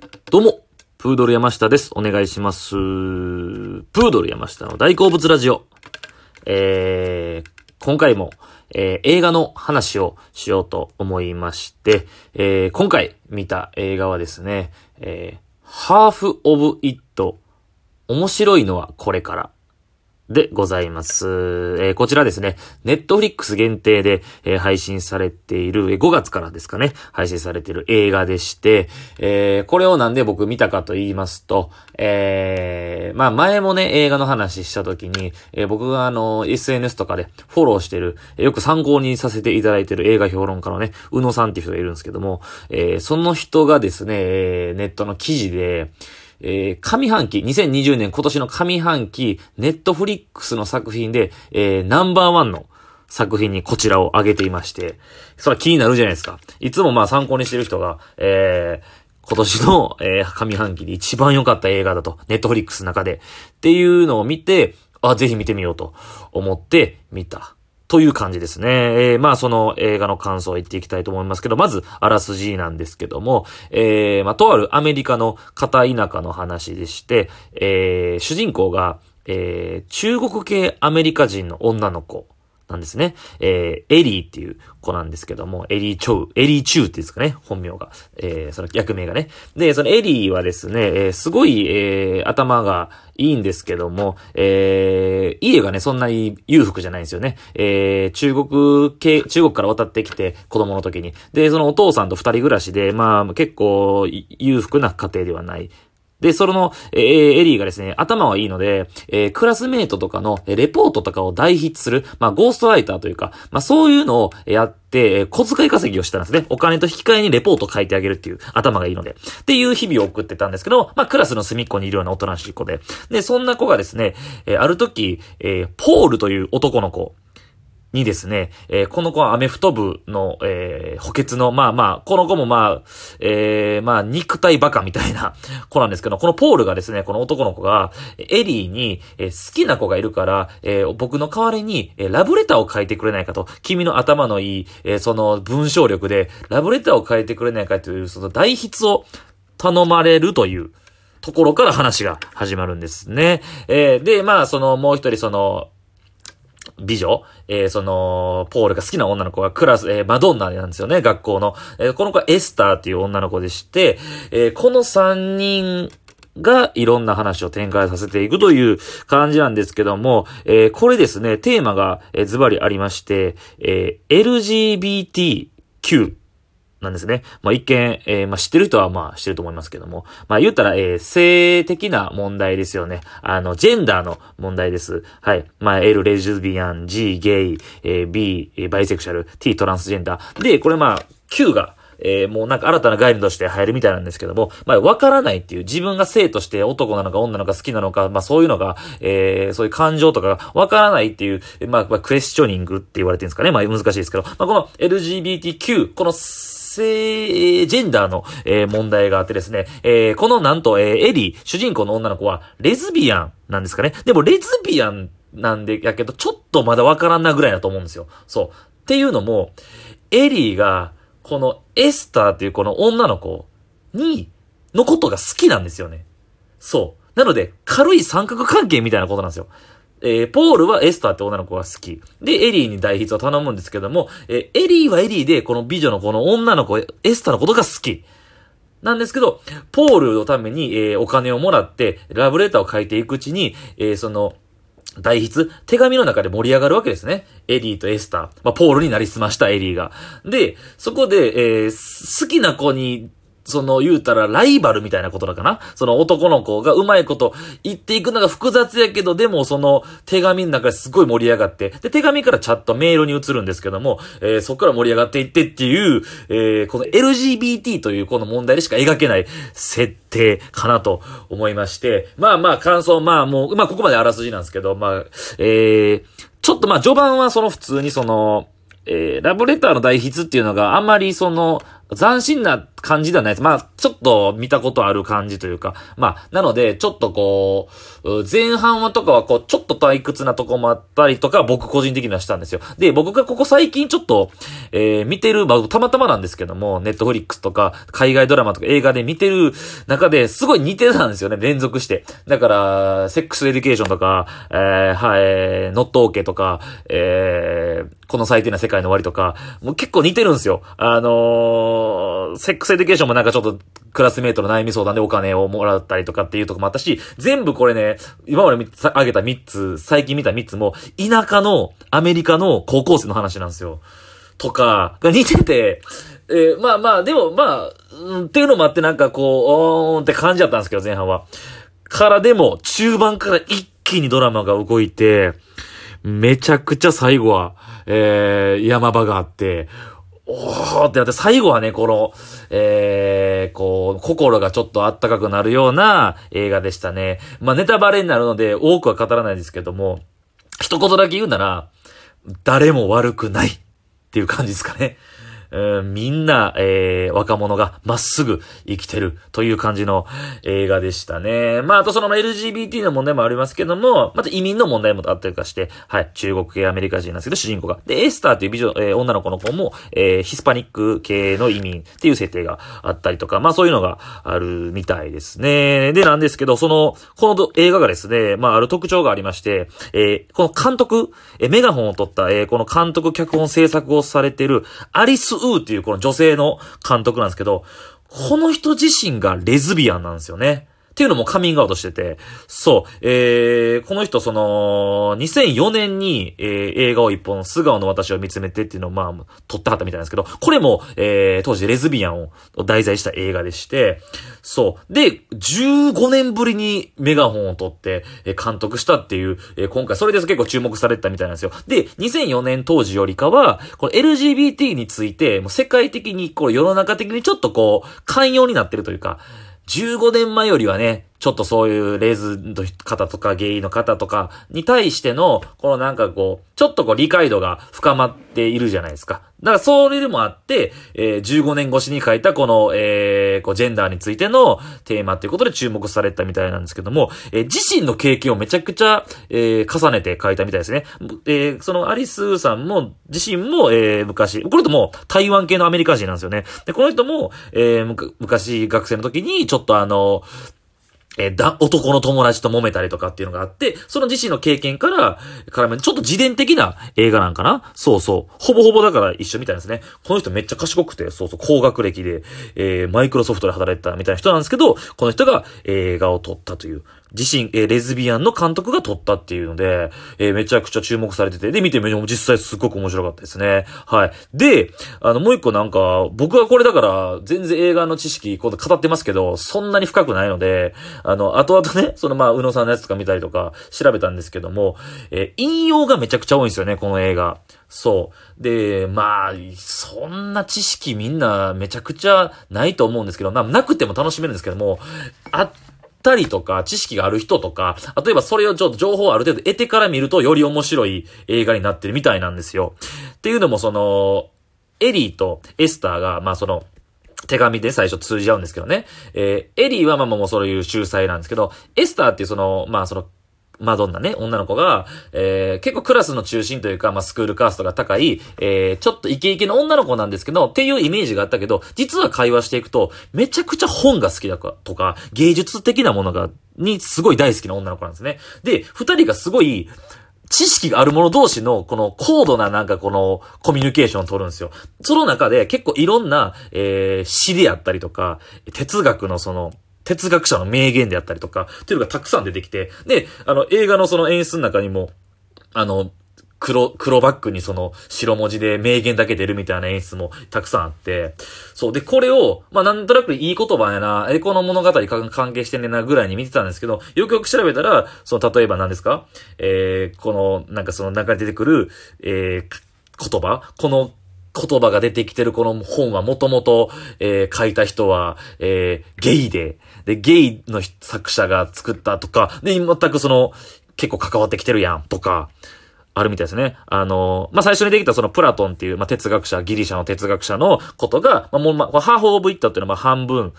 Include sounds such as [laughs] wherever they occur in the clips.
どうも、プードル山下です。お願いします。プードル山下の大好物ラジオ。えー、今回も、えー映画の話をしようと思いまして、えー今回見た映画はですね、えー、ハーフ・オブ・イット、面白いのはこれから。でございます。えーこちらですね、ネットフリックス限定で、えー配信されている、えー5月からですかね、配信されている映画でして、えーこれをなんで僕見たかと言いますと、えーまあ前もね、映画の話した時に、えー僕があの、SNS とかでフォローしてる、よく参考にさせていただいてる映画評論家のね、宇野さんっていう人がいるんですけども、えーその人がですね、えーネットの記事で、えー上半期、2020年今年の上半期、ネットフリックスの作品で、えーナンバーワンの作品にこちらを挙げていまして、それは気になるじゃないですか。いつもまあ参考にしてる人が、えー今年の、えー上半期で一番良かった映画だと、ネットフリックスの中で、っていうのを見て、あ、ぜひ見てみようと思って見た。という感じですね。えーまあその映画の感想を言っていきたいと思いますけど、まず、あらすじなんですけども、えーまあとあるアメリカの片田舎の話でして、えー主人公が、えー中国系アメリカ人の女の子なんですね。えーエリーっていう子なんですけども、エリー・チョウ、エリー・チューっていうんですかね、本名が。えーその役名がね。で、そのエリーはですね、えーすごい、えー頭がいいんですけども、えー家がね、そんなに裕福じゃないんですよね。えー中国系、中国から渡ってきて、子供の時に。で、そのお父さんと二人暮らしで、まあ、結構、裕福な家庭ではない。で、その、えーエリーがですね、頭はいいので、えークラスメイトとかのえレポートとかを代筆する、まあ、ゴーストライターというか、まあ、そういうのをやって、えー小遣い稼ぎをしたんですね。お金と引き換えにレポート書いてあげるっていう頭がいいので。っていう日々を送ってたんですけど、まあ、クラスの隅っこにいるようなおとなしい子で。で、そんな子がですね、えーある時、えーポールという男の子、にですね、えーこの子はアメフト部の、えー補欠の、まあまあ、この子もまあ、えーまあ、肉体バカみたいな [laughs] 子なんですけど、このポールがですね、この男の子が、エリーに、えー好きな子がいるから、えー僕の代わりに、えーラブレターを書いてくれないかと、君の頭のいい、えーその文章力で、ラブレターを書いてくれないかという、その代筆を頼まれるという、ところから話が始まるんですね。えーで、まあ、その、もう一人、その、美女、えーその、ポールが好きな女の子がクラス、えーマドンナなんですよね、学校の。えーこの子はエスターっていう女の子でして、えーこの3人がいろんな話を展開させていくという感じなんですけども、えーこれですね、テーマが、えーズバリありまして、えー LGBTQ なんですね。まあ一見、えーまあ知ってる人はまあ知ってると思いますけども。まあ言ったら、えー性的な問題ですよね。あの、ジェンダーの問題です。はい。まあ L、レズビアン、G、ゲイ、えー B、バイセクシャル、T、トランスジェンダー。で、これまあ、Q が、えーもうなんか新たな概念として入るみたいなんですけども、まあ、わからないっていう、自分が性として男なのか女なのか好きなのか、まあそういうのが、えーそういう感情とかがわからないっていう、まあ、まあクエスチョニングって言われてるんですかね。まあ難しいですけど、まあこの LGBTQ、この性、ジェンダーの、え問題があってですね、えこのなんと、えーエリー、主人公の女の子は、レズビアンなんですかね。でも、レズビアンなんで、やけど、ちょっとまだわからんなぐらいだと思うんですよ。そう。っていうのも、エリーが、このエスターっていうこの女の子に、のことが好きなんですよね。そう。なので、軽い三角関係みたいなことなんですよ。えーポールはエスターって女の子が好き。で、エリーに代筆を頼むんですけども、えーエリーはエリーで、この美女のこの女の子、エスターのことが好き。なんですけど、ポールのために、えーお金をもらって、ラブレターを書いていくうちに、えーその、代筆、手紙の中で盛り上がるわけですね。エリーとエスター。まあ、ポールになりすましたエリーが。で、そこで、えー好きな子に、その、言うたら、ライバルみたいなことだかな？その男の子がうまいこと言っていくのが複雑やけど、でもその手紙の中ですごい盛り上がって、で、手紙からチャットメールに移るんですけども、えーそこから盛り上がっていってっていう、えーこの LGBT というこの問題でしか描けない設定かなと思いまして、まあまあ感想、まあもう、まあここまであらすじなんですけど、まあ、えー、ちょっとまあ序盤はその普通にその、えーラブレターの代筆っていうのがあんまりその、斬新な感じではないです。まあ、ちょっと見たことある感じというか、まあ、なので、ちょっとこう、前半はとかはこう、ちょっと退屈なとこもあったりとか、僕個人的にはしたんですよ。で、僕がここ最近ちょっと、えー、見てる、まあ、たまたまなんですけども、ネットフリックスとか、海外ドラマとか映画で見てる中ですごい似てたんですよね、連続して。だから、セックスエデュケーションとか、えー、はい、ノットオーケーとか、えー、この最低な世界の終わりとか、もう結構似てるんですよ。あのー、セックスエデュケーションもなんかちょっとクラスメイトの悩み相談でお金をもらったりとかっていうとこもあったし、全部これね、今まで挙げた3つ、最近見た3つも、田舎のアメリカの高校生の話なんですよ。とか、が似てて、えー、まあまあ、でもまあ、うん、っていうのもあってなんかこう、おーんって感じだったんですけど、前半は。からでも、中盤から一気にドラマが動いて、めちゃくちゃ最後は、えー、山場があって、おーってなって、最後はね、この、えー、こう、心がちょっとあったかくなるような映画でしたね。まあ、ネタバレになるので、多くは語らないですけども、一言だけ言うなら、誰も悪くないっていう感じですかね。うん、みんな、えー、若者がまっすぐ生きてるという感じの映画でしたね。まあ、あとその LGBT の問題もありますけども、また移民の問題もあったりとかして、はい、中国系アメリカ人なんですけど、主人公が。で、エスターっていう美女、えー、女の子の子も、えー、ヒスパニック系の移民っていう設定があったりとか、まあそういうのがあるみたいですね。で、なんですけど、その、この映画がですね、まあある特徴がありまして、えー、この監督、えー、メガホンを取った、えー、この監督、脚本制作をされている、アリス・ウーっていうこの女性の監督なんですけど、この人自身がレズビアンなんですよね。っていうのもカミングアウトしてて、そう、えー、この人その、2004年に、えー、映画を一本、素顔の私を見つめてっていうのをまあ、撮ってはったみたいなんですけど、これも、えー、当時レズビアンを題材した映画でして、そう。で、15年ぶりにメガホンを撮って、えー、監督したっていう、えー、今回、それです結構注目されてたみたいなんですよ。で、2004年当時よりかは、この LGBT について、もう世界的に、こう世の中的にちょっとこう、寛容になってるというか、15年前よりはね、ちょっとそういうレーズの方とかゲイの方とかに対しての、このなんかこう、ちょっとこう理解度が深まっているじゃないですか。だからそれでもあって、えー、15年越しに書いたこの、えー、こう、ジェンダーについてのテーマっていうことで注目されたみたいなんですけども、えー、自身の経験をめちゃくちゃ、えー、重ねて書いたみたいですね。えー、そのアリスさんも、自身も、えー、昔、これとも台湾系のアメリカ人なんですよね。で、この人も、えー、昔学生の時に、ちょっとあの、えー、だ、男の友達と揉めたりとかっていうのがあって、その自身の経験から、からめ、ちょっと自伝的な映画なんかな？そうそう。ほぼほぼだから一緒みたいですね。この人めっちゃ賢くて、そうそう、高学歴で、えー、マイクロソフトで働いてたみたいな人なんですけど、この人が映画を撮ったという。自身、えー、レズビアンの監督が撮ったっていうので、えー、めちゃくちゃ注目されてて、で、見てみても実際すっごく面白かったですね。はい。で、あの、もう一個なんか、僕はこれだから、全然映画の知識、こう語ってますけど、そんなに深くないので、あの、後々ね、そのまあ、宇野さんのやつとか見たりとか、調べたんですけども、えー、引用がめちゃくちゃ多いんですよね、この映画。そう。で、まあ、そんな知識みんなめちゃくちゃないと思うんですけど、まあ、なくても楽しめるんですけども、あったりとか、知識がある人とか、例えばそれをちょっと情報をある程度得てから見るとより面白い映画になってるみたいなんですよ。っていうのもその、エリーとエスターが、まあその、手紙で最初通じ合うんですけどね。えー、エリーはまあもうそういう秀才なんですけど、エスターっていうその、まあその、マドンナね、女の子が、えー、結構クラスの中心というか、まあ、スクールカーストが高い、えー、ちょっとイケイケの女の子なんですけど、っていうイメージがあったけど、実は会話していくと、めちゃくちゃ本が好きだかとか、芸術的なものが、にすごい大好きな女の子なんですね。で、二人がすごい、知識がある者同士の、この高度ななんかこのコミュニケーションを取るんですよ。その中で結構いろんな、えー、詩であったりとか、哲学のその、哲学者の名言であったりとか、っていうのがたくさん出てきて、で、あの、映画のその演出の中にも、あの、黒、黒バックにその白文字で名言だけ出るみたいな演出もたくさんあって、そう。で、これを、まあ、なんとなくいい言葉やな、え、この物語関係してんねんなぐらいに見てたんですけど、よくよく調べたら、その、例えば何ですか？えー、この、なんかその中に出てくる、えー、言葉この言葉が出てきてるこの本はもともと、えー、書いた人は、えー、ゲイで、で、ゲイの作者が作ったとか、で、全くその、結構関わってきてるやん、とか、あるみたいですね。あの、まあ、最初にできたそのプラトンっていう、まあ、哲学者、ギリシャの哲学者のことが、まあ、もう、まあ、ハーフオブイットっていうのは、ま、半分、っ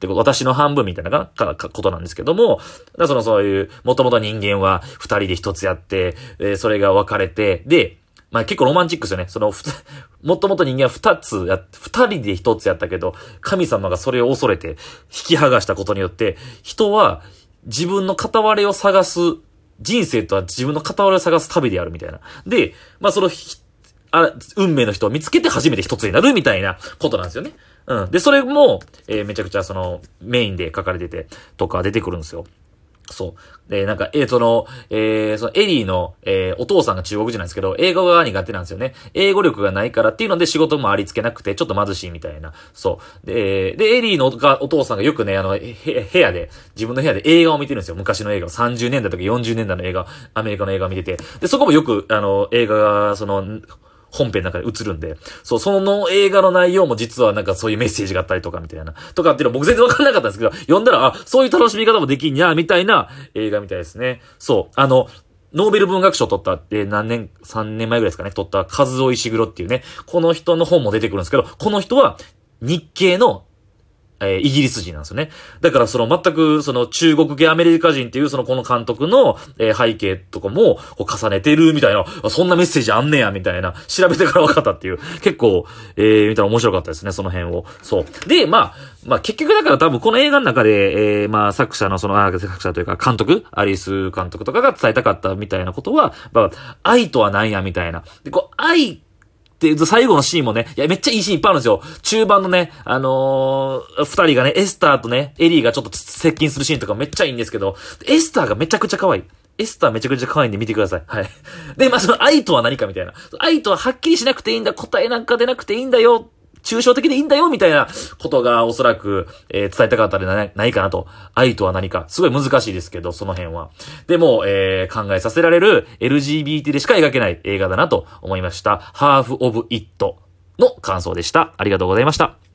てこと、私の半分みたいなかかことなんですけども、そのそういう、もともと人間は二人で一つやって、えー、それが分かれて、で、まあ結構ロマンチックですよね。その、[laughs] もともと人間は二つや、二人で一つやったけど、神様がそれを恐れて引き剥がしたことによって、人は自分の片割れを探す人生とは自分の片割れを探す旅でやるみたいな。で、まあその、あ、運命の人を見つけて初めて一つになるみたいなことなんですよね。うん。で、それも、えー、めちゃくちゃその、メインで書かれてて、とか出てくるんですよ。そう。で、なんか、えー、その、えー、そのエリーの、えー、お父さんが中国人なんですけど、英語が苦手なんですよね。英語力がないからっていうので仕事もありつけなくて、ちょっと貧しいみたいな。そう。で、で、エリーのお父さんがよくね、あの、部屋で、自分の部屋で映画を見てるんですよ。昔の映画を。30年代とか40年代の映画、アメリカの映画を見てて。で、そこもよく、あの、映画が、その、本編の中で映るんで、そう、その映画の内容も実はなんかそういうメッセージがあったりとかみたいな、とかっていうの僕全然わからなかったんですけど、読んだら、あ、そういう楽しみ方もできんや、みたいな映画みたいですね。そう、あの、ノーベル文学賞取ったって、何年、3年前ぐらいですかね、取った、カズオイシグロっていうね、この人の本も出てくるんですけど、この人は、日系のえー、イギリス人なんですよね。だからその全くその中国系アメリカ人っていうそのこの監督の、えー、背景とかもこう重ねてるみたいな、そんなメッセージあんねやみたいな、調べてから分かったっていう、結構、えー、見たら面白かったですね、その辺を。そう。で、まあ、まあ結局だから多分この映画の中で、えー、まあ作者のその、あ、作者というか監督、アリス監督とかが伝えたかったみたいなことは、まあ、愛とは何やみたいな。で、こう、愛で、最後のシーンもね、いや、めっちゃいいシーンいっぱいあるんですよ。中盤のね、あのー、二人がね、エスターとね、エリーがちょっと接近するシーンとかめっちゃいいんですけど、エスターがめちゃくちゃ可愛い。エスターめちゃくちゃ可愛いんで見てください。はい。で、まあ、その愛とは何かみたいな。愛とははっきりしなくていいんだ。答えなんか出なくていいんだよ。抽象的でいいんだよ、みたいなことがおそらく、えー、伝えたかったでないかなと。愛とは何か。すごい難しいですけど、その辺は。でも、えー、考えさせられる LGBT でしか描けない映画だなと思いました。ハーフオブイットの感想でした。ありがとうございました。